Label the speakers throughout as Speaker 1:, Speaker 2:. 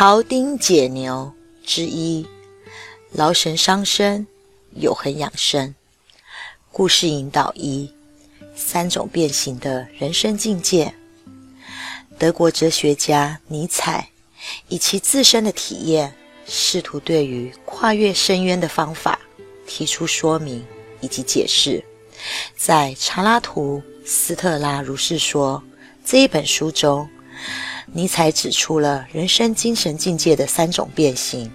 Speaker 1: 庖丁解牛之一，劳神伤身，有恒养生。故事引导一：三种变形的人生境界。德国哲学家尼采以其自身的体验，试图对于跨越深渊的方法提出说明以及解释。在《查拉图斯特拉如是说》这一本书中。尼采指出了人生精神境界的三种变形，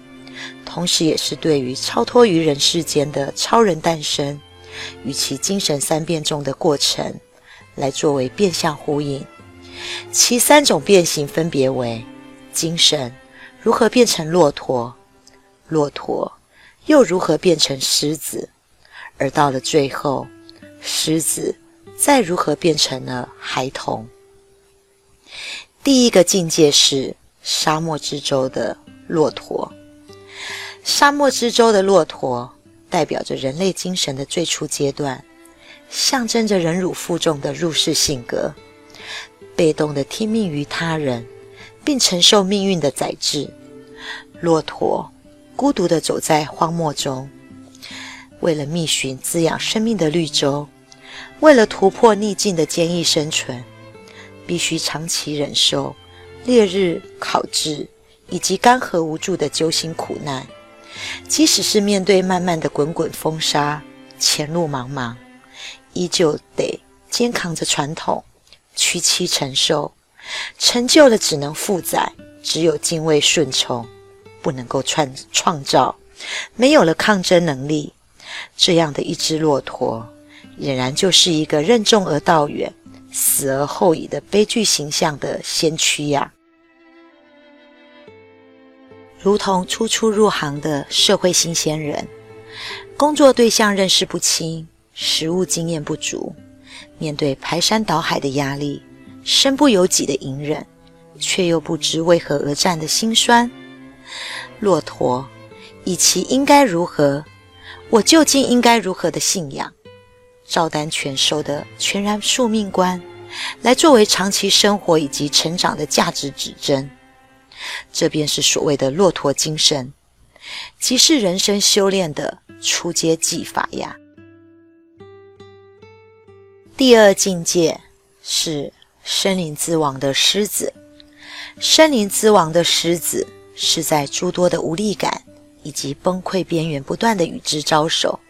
Speaker 1: 同时也是对于超脱于人世间的超人诞生与其精神三变中的过程来作为变相呼应。其三种变形分别为：精神如何变成骆驼，骆驼又如何变成狮子，而到了最后，狮子再如何变成了孩童。第一个境界是沙漠之舟的骆驼。沙漠之舟的骆驼代表着人类精神的最初阶段，象征着忍辱负重的入世性格，被动的听命于他人，并承受命运的宰制。骆驼孤独的走在荒漠中，为了觅寻滋养生命的绿洲，为了突破逆境的坚毅生存。必须长期忍受烈日烤制以及干涸无助的揪心苦难，即使是面对漫漫的滚滚风沙，前路茫茫，依旧得肩扛着传统，屈膝承受。成就了只能负载，只有敬畏顺从，不能够创创造。没有了抗争能力，这样的一只骆驼，俨然就是一个任重而道远。死而后已的悲剧形象的先驱呀，如同初初入行的社会新鲜人，工作对象认识不清，实务经验不足，面对排山倒海的压力，身不由己的隐忍，却又不知为何而战的心酸。骆驼以其应该如何，我究竟应该如何的信仰。照单全收的全然宿命观，来作为长期生活以及成长的价值指针，这便是所谓的骆驼精神，即是人生修炼的初阶技法呀。第二境界是森林之王的狮子，森林之王的狮子是在诸多的无力感以及崩溃边缘不断的与之招手。